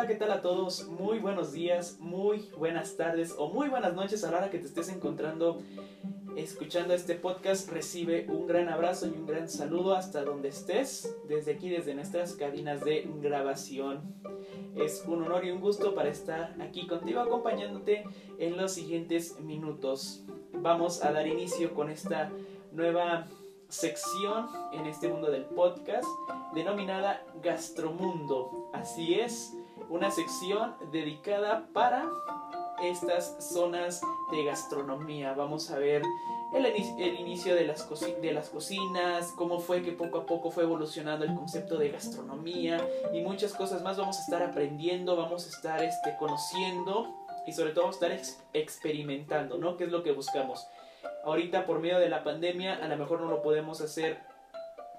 Hola, ¿qué tal a todos? Muy buenos días, muy buenas tardes o muy buenas noches a la hora que te estés encontrando escuchando este podcast. Recibe un gran abrazo y un gran saludo hasta donde estés, desde aquí, desde nuestras cabinas de grabación. Es un honor y un gusto para estar aquí contigo acompañándote en los siguientes minutos. Vamos a dar inicio con esta nueva sección en este mundo del podcast denominada Gastromundo. Así es, una sección dedicada para estas zonas de gastronomía. Vamos a ver el, inicio de las, de las cocinas, cómo fue que poco a poco fue evolucionando el concepto de gastronomía y muchas cosas más vamos a estar aprendiendo, vamos a estar este, conociendo y sobre todo estar experimentando, ¿no? ¿Qué es lo que buscamos? Ahorita por medio de la pandemia a lo mejor no lo podemos hacer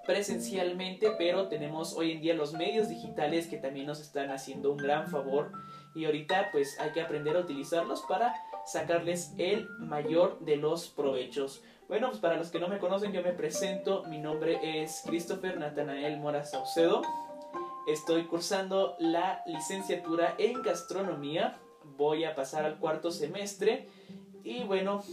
presencialmente, pero tenemos hoy en día los medios digitales que también nos están haciendo un gran favor y ahorita pues hay que aprender a utilizarlos para sacarles el mayor de los provechos. Bueno, pues para los que no me conocen, yo me presento, mi nombre es Christopher Natanael Mora Saucedo. Estoy cursando la licenciatura en gastronomía. Voy a pasar al cuarto semestre y bueno,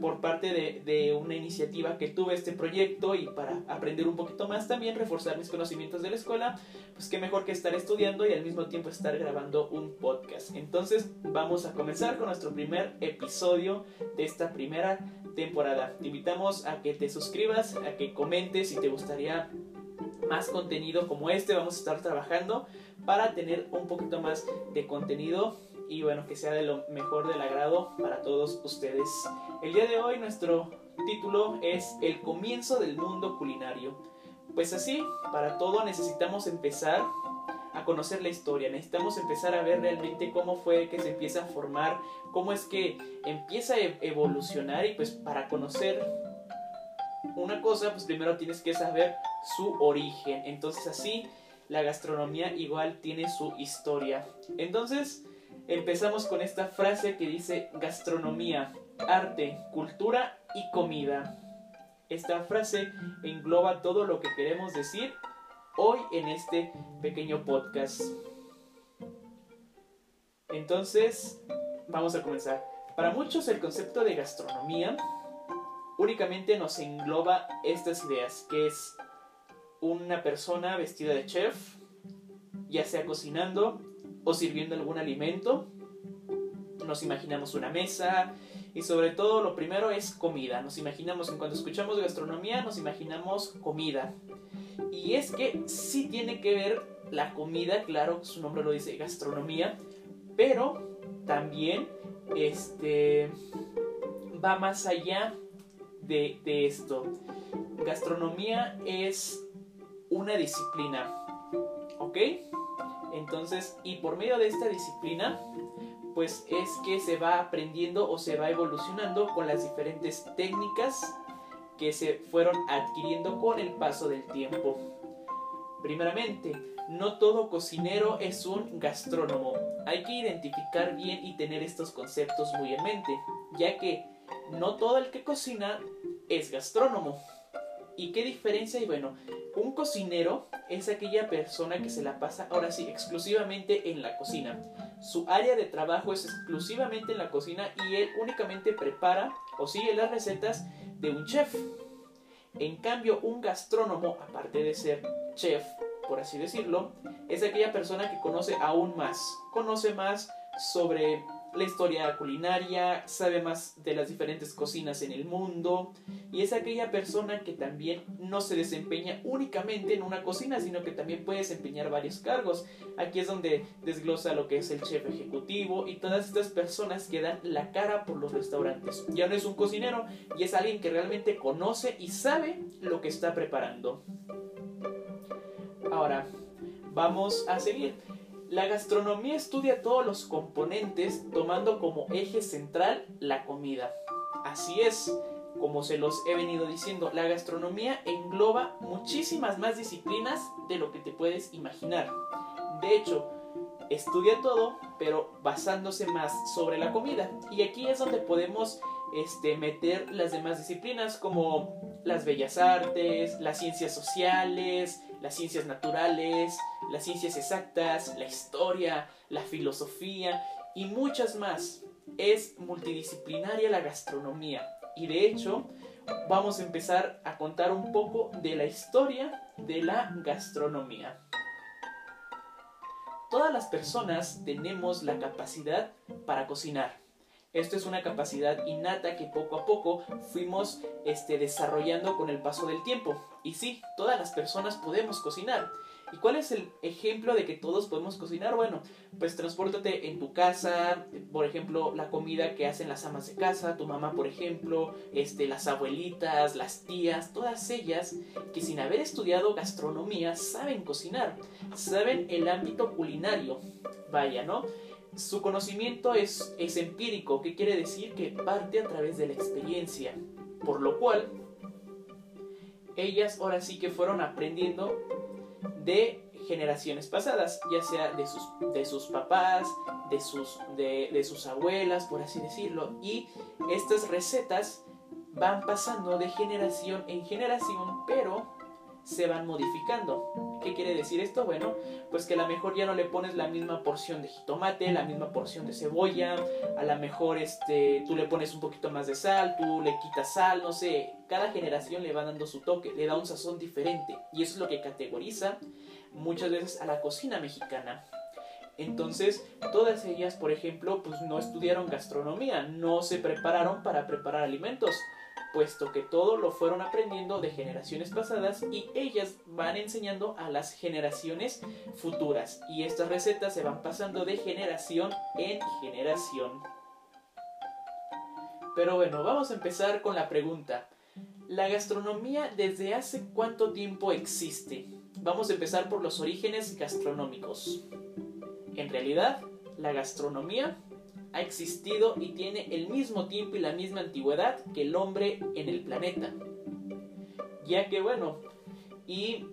por parte de, una iniciativa que tuve este proyecto y para aprender un poquito más también, reforzar mis conocimientos de la escuela, pues qué mejor que estar estudiando y al mismo tiempo estar grabando un podcast. Entonces vamos a comenzar con nuestro primer episodio de esta primera temporada. Te invitamos a que te suscribas, a que comentes si te gustaría más contenido como este. Vamos a estar trabajando para tener un poquito más de contenido y bueno, que sea de lo mejor del agrado para todos ustedes. El día de hoy nuestro título es El comienzo del mundo culinario. Pues así, para todo necesitamos empezar a conocer la historia, necesitamos empezar a ver realmente cómo fue que se empieza a formar, cómo es que empieza a e-, evolucionar y pues para conocer una cosa, pues primero tienes que saber su origen. Entonces así la gastronomía igual tiene su historia. Entonces, Empezamos con esta frase que dice gastronomía, arte, cultura y comida. Esta frase engloba todo lo que queremos decir hoy en este pequeño podcast. Entonces, vamos a comenzar. Para muchos el concepto de gastronomía únicamente nos engloba estas ideas, que es una persona vestida de chef, ya sea cocinando, o sirviendo algún alimento. Nos imaginamos una mesa y sobre todo lo primero es comida. Nos imaginamos, en cuando escuchamos gastronomía, nos imaginamos comida. Y es que sí tiene que ver la comida, claro, su nombre lo dice gastronomía, pero también este, va más allá de, de esto. Gastronomía es una disciplina, ¿ok? Entonces, y por medio de esta disciplina, pues es que se va aprendiendo o se va evolucionando con las diferentes técnicas que se fueron adquiriendo con el paso del tiempo. Primeramente, no todo cocinero es un gastrónomo. Hay que identificar bien y tener estos conceptos muy en mente, ya que no todo el que cocina es gastrónomo. ¿Y qué diferencia hay? Bueno, un cocinero es aquella persona que se la pasa, ahora sí, exclusivamente en la cocina. Su área de trabajo es exclusivamente en la cocina y él únicamente prepara o sigue las recetas de un chef. En cambio, un gastrónomo, aparte de ser chef, por así decirlo, es aquella persona que conoce aún más, conoce más sobre la historia culinaria, sabe más de las diferentes cocinas en el mundo y es aquella persona que también no se desempeña únicamente en una cocina, sino que también puede desempeñar varios cargos. Aquí es donde desglosa lo que es el chef ejecutivo y todas estas personas que dan la cara por los restaurantes. Ya no es un cocinero y es alguien que realmente conoce y sabe lo que está preparando. Ahora, vamos a seguir. La gastronomía estudia todos los componentes tomando como eje central la comida. Así es, como se los he venido diciendo, la gastronomía engloba muchísimas más disciplinas de lo que te puedes imaginar. De hecho, estudia todo, pero basándose más sobre la comida. Y aquí es donde podemos este, meter las demás disciplinas como las bellas artes, las ciencias sociales, las ciencias naturales, las ciencias exactas, la historia, la filosofía y muchas más. Es multidisciplinaria la gastronomía y de hecho vamos a empezar a contar un poco de la historia de la gastronomía. Todas las personas tenemos la capacidad para cocinar. Esto es una capacidad innata que poco a poco fuimos este, desarrollando con el paso del tiempo. Y sí, todas las personas podemos cocinar. ¿Y cuál es el ejemplo de que todos podemos cocinar? Bueno, pues transpórtate en tu casa, por ejemplo, la comida que hacen las amas de casa, tu mamá, por ejemplo, este, las abuelitas, las tías, todas ellas que sin haber estudiado gastronomía saben cocinar, saben el ámbito culinario. Vaya, ¿no? Su conocimiento es, es empírico, que quiere decir que parte a través de la experiencia, por lo cual ellas ahora sí que fueron aprendiendo de generaciones pasadas, ya sea de sus, de sus papás, de sus, de, de sus abuelas, por así decirlo. Y estas recetas van pasando de generación en generación, pero se van modificando. ¿Qué quiere decir esto? Bueno, pues que a lo mejor ya no le pones la misma porción de jitomate, la misma porción de cebolla, a lo mejor este, tú le pones un poquito más de sal, tú le quitas sal, no sé, cada generación le va dando su toque, le da un sazón diferente y eso es lo que categoriza muchas veces a la cocina mexicana. Entonces, todas ellas, por ejemplo, pues no estudiaron gastronomía, no se prepararon para preparar alimentos, puesto que todo lo fueron aprendiendo de generaciones pasadas y ellas van enseñando a las generaciones futuras. Y estas recetas se van pasando de generación en generación. Pero bueno, vamos a empezar con la pregunta. ¿La gastronomía desde hace cuánto tiempo existe? Vamos a empezar por los orígenes gastronómicos. En realidad, la gastronomía ha existido y tiene el mismo tiempo y la misma antigüedad que el hombre en el planeta. Ya que bueno, y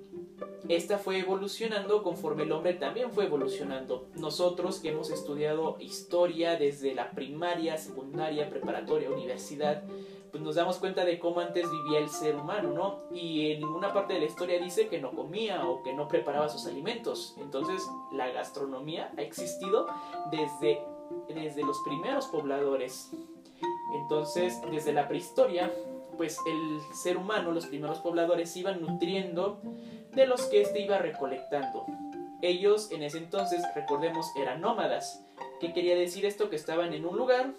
esta fue evolucionando conforme el hombre también fue evolucionando. Nosotros que hemos estudiado historia desde la primaria, secundaria, preparatoria, universidad, pues nos damos cuenta de cómo antes vivía el ser humano, ¿no? Y en ninguna parte de la historia dice que no comía o que no preparaba sus alimentos. Entonces, la gastronomía ha existido desde desde los primeros pobladores. Entonces, desde la prehistoria, pues el ser humano, los primeros pobladores, iban nutriendo de los que éste iba recolectando. Ellos en ese entonces, recordemos, eran nómadas. ¿Qué quería decir esto? Que estaban en un lugar,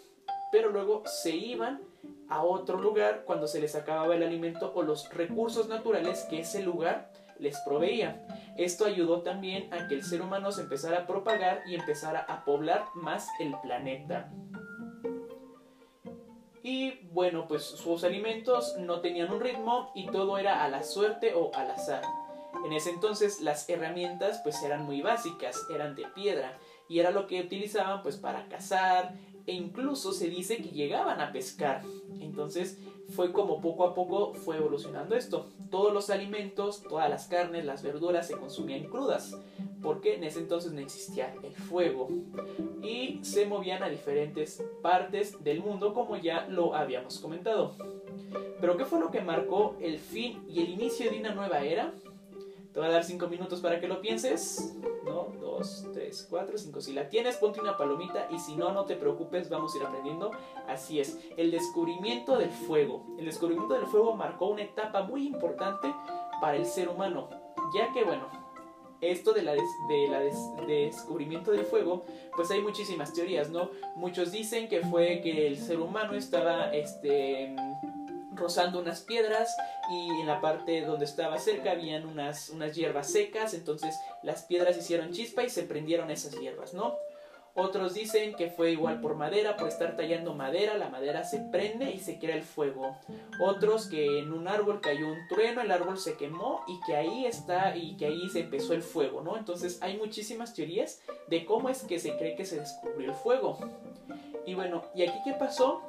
pero luego se iban a otro lugar cuando se les acababa el alimento o los recursos naturales que ese lugar les proveía. Esto ayudó también a que el ser humano se empezara a propagar y empezara a poblar más el planeta. Y bueno, pues sus alimentos no tenían un ritmo y todo era a la suerte o al azar. En ese entonces las herramientas pues eran muy básicas, eran de piedra y era lo que utilizaban pues para cazar e incluso se dice que llegaban a pescar. Entonces fue como poco a poco fue evolucionando esto. Todos los alimentos, todas las carnes, las verduras se consumían crudas, porque en ese entonces no existía el fuego. Y se movían a diferentes partes del mundo, como ya lo habíamos comentado. Pero ¿qué fue lo que marcó el fin y el inicio de una nueva era? Te voy a dar 5 minutos para que lo pienses. ¿No? 2, 3, 4, 5. Si la tienes, ponte una palomita y si no, no te preocupes, vamos a ir aprendiendo. Así es. El descubrimiento del fuego. El descubrimiento del fuego marcó una etapa muy importante para el ser humano. Ya que, bueno, esto de la, de la descubrimiento del fuego, pues hay muchísimas teorías, ¿no? Muchos dicen que fue que el ser humano estaba, este rozando unas piedras y en la parte donde estaba cerca habían unas, unas hierbas secas, entonces las piedras hicieron chispa y se prendieron esas hierbas, ¿no? Otros dicen que fue igual por madera, por estar tallando madera, la madera se prende y se crea el fuego. Otros que en un árbol cayó un trueno, el árbol se quemó y que ahí está y que ahí se empezó el fuego, ¿no? Entonces hay muchísimas teorías de cómo es que se cree que se descubrió el fuego. Y bueno, ¿y aquí qué pasó?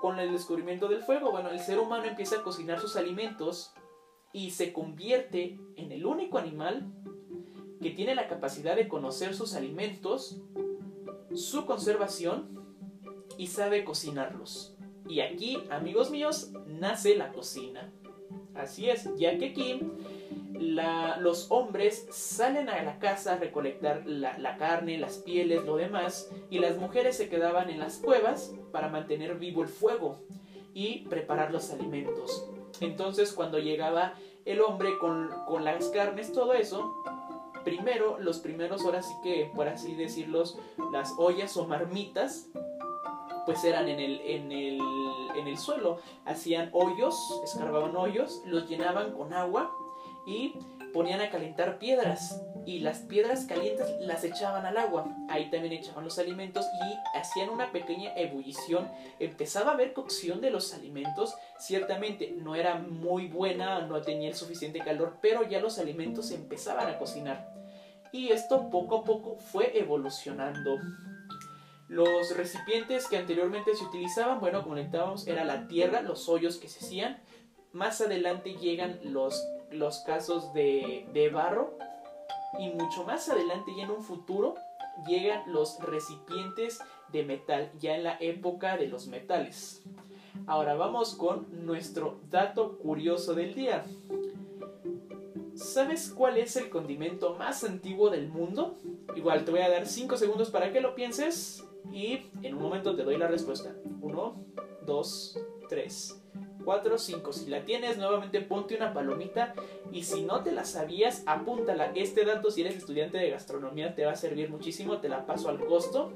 Con el descubrimiento del fuego. Bueno, el ser humano empieza a cocinar sus alimentos y se convierte en el único animal que tiene la capacidad de conocer sus alimentos, su conservación y sabe cocinarlos. Y aquí, amigos míos, nace la cocina. Así es, ya que aquí los hombres salen a la casa a recolectar la, carne, las pieles, lo demás, y las mujeres se quedaban en las cuevas para mantener vivo el fuego y preparar los alimentos. Entonces cuando llegaba el hombre con, las carnes, todo eso, primero, los primeros, ahora sí que, por así decirlo, las ollas o marmitas, pues eran en el, en el, en el suelo. Hacían hoyos, escarbaban hoyos, los llenaban con agua y ponían a calentar piedras y las piedras calientes las echaban al agua. Ahí también echaban los alimentos y hacían una pequeña ebullición. Empezaba a haber cocción de los alimentos. Ciertamente no era muy buena, no tenía el suficiente calor, pero ya los alimentos empezaban a cocinar. Y esto poco a poco fue evolucionando. Los recipientes que anteriormente se utilizaban, bueno, comentábamos, era la tierra, los hoyos que se hacían. Más adelante llegan los los casos de, de barro y mucho más adelante y en un futuro llegan los recipientes de metal, ya en la época de los metales. Ahora vamos con nuestro dato curioso del día. ¿Sabes cuál es el condimento más antiguo del mundo? Igual te voy a dar 5 segundos para que lo pienses y en un momento te doy la respuesta. 1, 2, 3, 4, 5. Si la tienes, nuevamente ponte una palomita. Y si no te la sabías, apúntala. Este dato, si eres estudiante de gastronomía, te va a servir muchísimo. Te la paso al costo.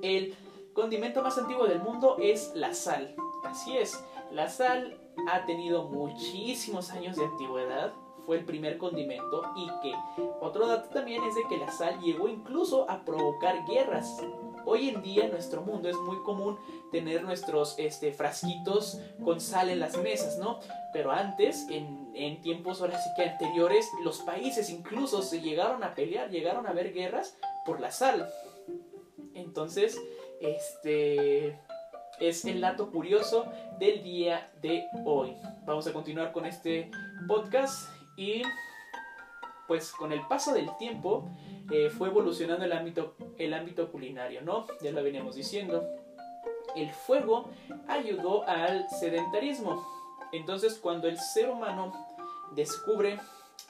El condimento más antiguo del mundo es la sal. Así es, la sal ha tenido muchísimos años de antigüedad. Fue el primer condimento y que otro dato también es de que la sal llegó incluso a provocar guerras. Hoy en día en nuestro mundo es muy común tener nuestros este, frasquitos con sal en las mesas, ¿no? Pero antes, en, en tiempos ahora sí que anteriores, los países incluso se llegaron a pelear, llegaron a haber guerras por la sal. Entonces, este es el dato curioso del día de hoy. Vamos a continuar con este podcast y pues con el paso del tiempo eh, fue evolucionando el ámbito, el ámbito culinario, ¿no? Ya lo veníamos diciendo. El fuego ayudó al sedentarismo. Entonces cuando el ser humano descubre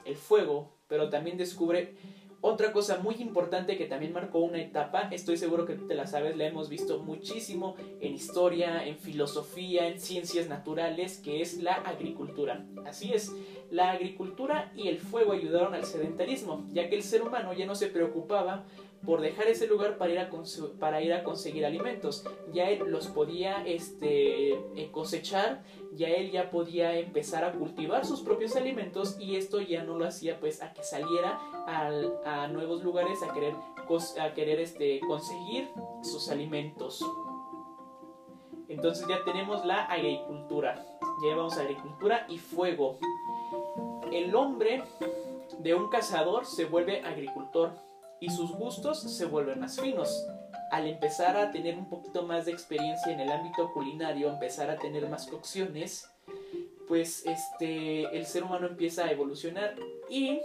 el fuego, pero también descubre otra cosa muy importante que también marcó una etapa, estoy seguro que te la sabes, la hemos visto muchísimo en historia, en filosofía, en ciencias naturales, que es la agricultura. Así es, la agricultura y el fuego ayudaron al sedentarismo, ya que el ser humano ya no se preocupaba por dejar ese lugar para ir a, para ir a conseguir alimentos. Ya él los podía este, eh, cosechar, ya él ya podía empezar a cultivar sus propios alimentos y esto ya no lo hacía pues a que saliera a nuevos lugares a querer, a querer este, conseguir sus alimentos. Entonces ya tenemos la agricultura. Ya llevamos agricultura y fuego. El hombre de un cazador se vuelve agricultor y sus gustos se vuelven más finos. Al empezar a tener un poquito más de experiencia en el ámbito culinario, empezar a tener más cocciones, pues este el ser humano empieza a evolucionar y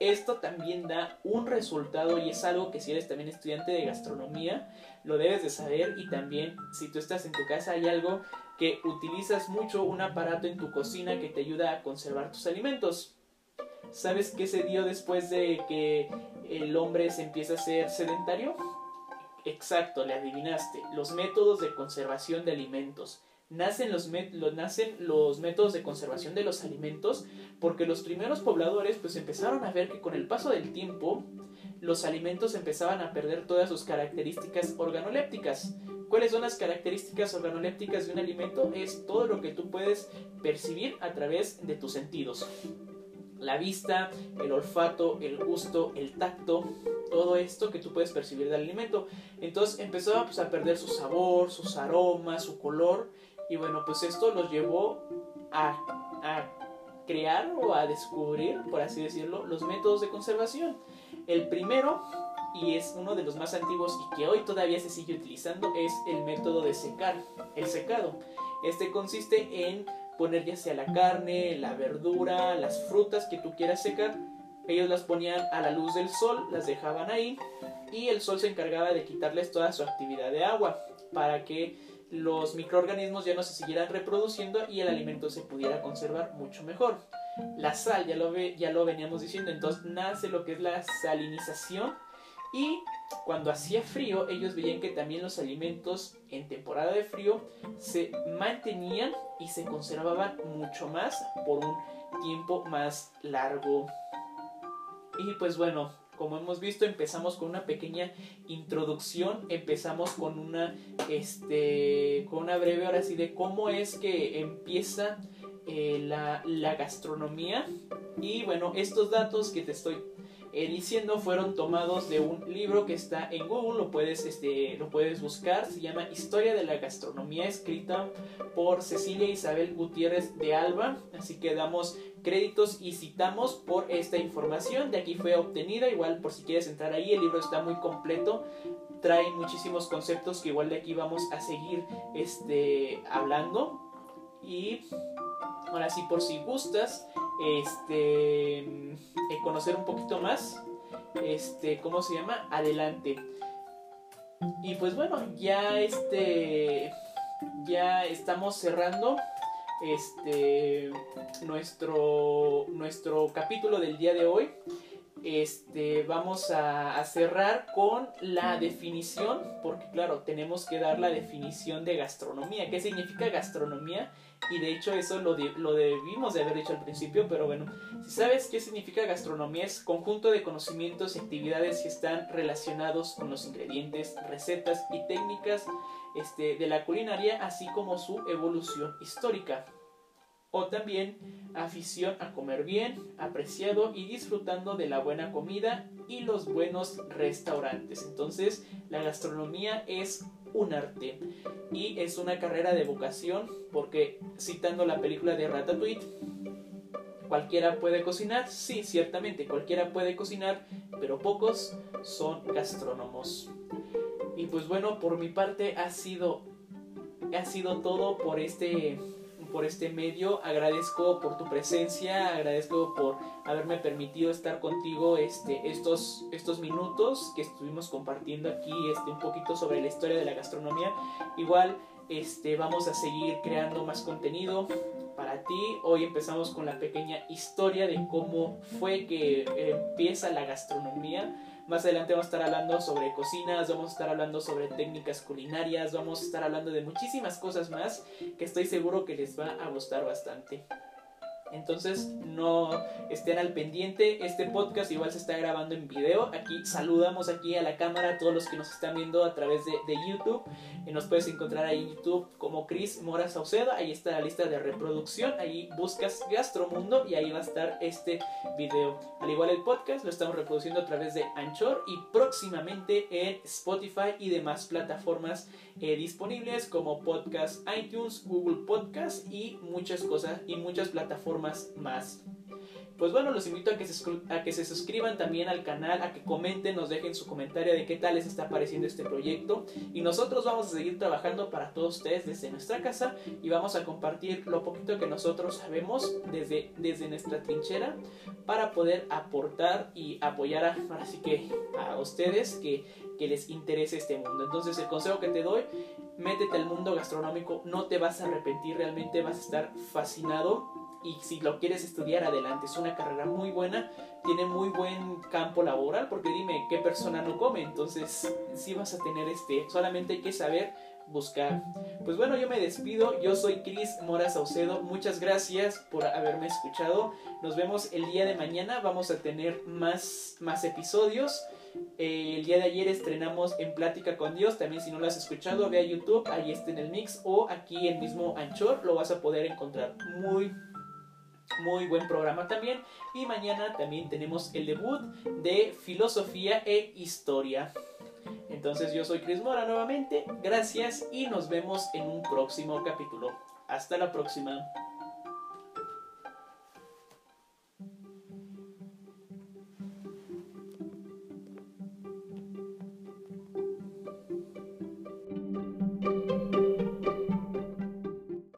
esto también da un resultado y es algo que si eres también estudiante de gastronomía lo debes de saber y también si tú estás en tu casa hay algo que utilizas mucho un aparato en tu cocina que te ayuda a conservar tus alimentos. ¿Sabes qué se dio después de que el hombre se empieza a ser sedentario? Exacto, le adivinaste. Los métodos de conservación de alimentos. Nacen los, métodos de conservación de los alimentos porque los primeros pobladores pues empezaron a ver que con el paso del tiempo los alimentos empezaban a perder todas sus características organolépticas. ¿Cuáles son las características organolépticas de un alimento? Es todo lo que tú puedes percibir a través de tus sentidos la vista, el olfato, el gusto, el tacto, todo esto que tú puedes percibir del alimento. Entonces empezó pues, a perder su sabor, sus aromas, su color. Y bueno, pues esto los llevó a, a crear o a descubrir, por así decirlo, los métodos de conservación. El primero, y es uno de los más antiguos y que hoy todavía se sigue utilizando, es el método de secar, el secado. Este consiste en poner ya sea la carne, la verdura, las frutas que tú quieras secar. Ellos las ponían a la luz del sol, las dejaban ahí y el sol se encargaba de quitarles toda su actividad de agua para que los microorganismos ya no se siguieran reproduciendo y el alimento se pudiera conservar mucho mejor. La sal, ya lo, ve, ya lo veníamos diciendo, entonces nace lo que es la salinización y cuando hacía frío ellos veían que también los alimentos en temporada de frío se mantenían y se conservaban mucho más por un tiempo más largo. Y pues bueno, como hemos visto, empezamos con una pequeña introducción, empezamos con una, este, con una breve hora así de cómo es que empieza eh, la, la gastronomía. Y bueno, estos datos que te estoy eh, diciendo fueron tomados de un libro que está en Google, lo puedes, este, lo puedes buscar, se llama Historia de la Gastronomía, escrita por Cecilia Isabel Gutiérrez de Alba, así que damos créditos y citamos por esta información, de aquí fue obtenida, igual por si quieres entrar ahí, el libro está muy completo, trae muchísimos conceptos que igual de aquí vamos a seguir este, hablando. Y ahora sí por si gustas este, eh, conocer un poquito más, este, ¿cómo se llama? Adelante. Y pues bueno, ya este, ya estamos cerrando este, nuestro, nuestro capítulo del día de hoy. Este, vamos a, a, cerrar con la definición, porque claro, tenemos que dar la definición de gastronomía. ¿Qué significa gastronomía? Y de hecho eso lo, debimos de haber dicho al principio, pero bueno, si sabes qué significa gastronomía es conjunto de conocimientos y actividades que están relacionados con los ingredientes, recetas y técnicas este, de la culinaria, así como su evolución histórica. O también afición a comer bien, apreciado y disfrutando de la buena comida y los buenos restaurantes. Entonces, la gastronomía es un arte y es una carrera de vocación porque citando la película de Ratatouille cualquiera puede cocinar sí ciertamente cualquiera puede cocinar pero pocos son gastrónomos. Y pues bueno por mi parte ha sido ha sido todo por este por este medio, agradezco por tu presencia, agradezco por haberme permitido estar contigo este, estos, estos minutos que estuvimos compartiendo aquí este, un poquito sobre la historia de la gastronomía. Igual este, vamos a seguir creando más contenido para ti. Hoy empezamos con la pequeña historia de cómo fue que empieza la gastronomía más adelante vamos a estar hablando sobre cocinas, vamos a estar hablando sobre técnicas culinarias, vamos a estar hablando de muchísimas cosas más que estoy seguro que les va a gustar bastante. Entonces no estén al pendiente. Este podcast igual se está grabando en video. Aquí saludamos aquí a la cámara a todos los que nos están viendo a través de, YouTube. Y nos puedes encontrar ahí en YouTube como Chris Mora Saucedo. Ahí está la lista de reproducción. Ahí buscas Gastromundo y ahí va a estar este video. Al igual el podcast lo estamos reproduciendo a través de Anchor y próximamente en Spotify y demás plataformas eh, disponibles como podcast iTunes, Google Podcast y muchas cosas y muchas plataformas más. Pues bueno, los invito a que, se, a que se suscriban también al canal, a que comenten, nos dejen su comentario de qué tal les está pareciendo este proyecto. Y nosotros vamos a seguir trabajando para todos ustedes desde nuestra casa y vamos a compartir lo poquito que nosotros sabemos desde, desde nuestra trinchera para poder aportar y apoyar a, así que a ustedes que, que les interese este mundo. Entonces el consejo que te doy, métete al mundo gastronómico, no te vas a arrepentir, realmente vas a estar fascinado y si lo quieres estudiar adelante. Es una carrera muy buena, tiene muy buen campo laboral, porque dime, ¿qué persona no come? Entonces, sí vas a tener este, solamente hay que saber buscar. Pues bueno, yo me despido. Yo soy Cris Mora Saucedo. Muchas gracias por haberme escuchado. Nos vemos el día de mañana. Vamos a tener más, más episodios. Eh, el día de ayer estrenamos En Plática con Dios. También si no lo has escuchado, ve a YouTube. Ahí está en el mix. O aquí en mismo Anchor. Lo vas a poder encontrar muy muy buen programa también. Y mañana también tenemos el debut de filosofía e historia. Entonces yo soy Chris Mora nuevamente. Gracias y nos vemos en un próximo capítulo. Hasta la próxima.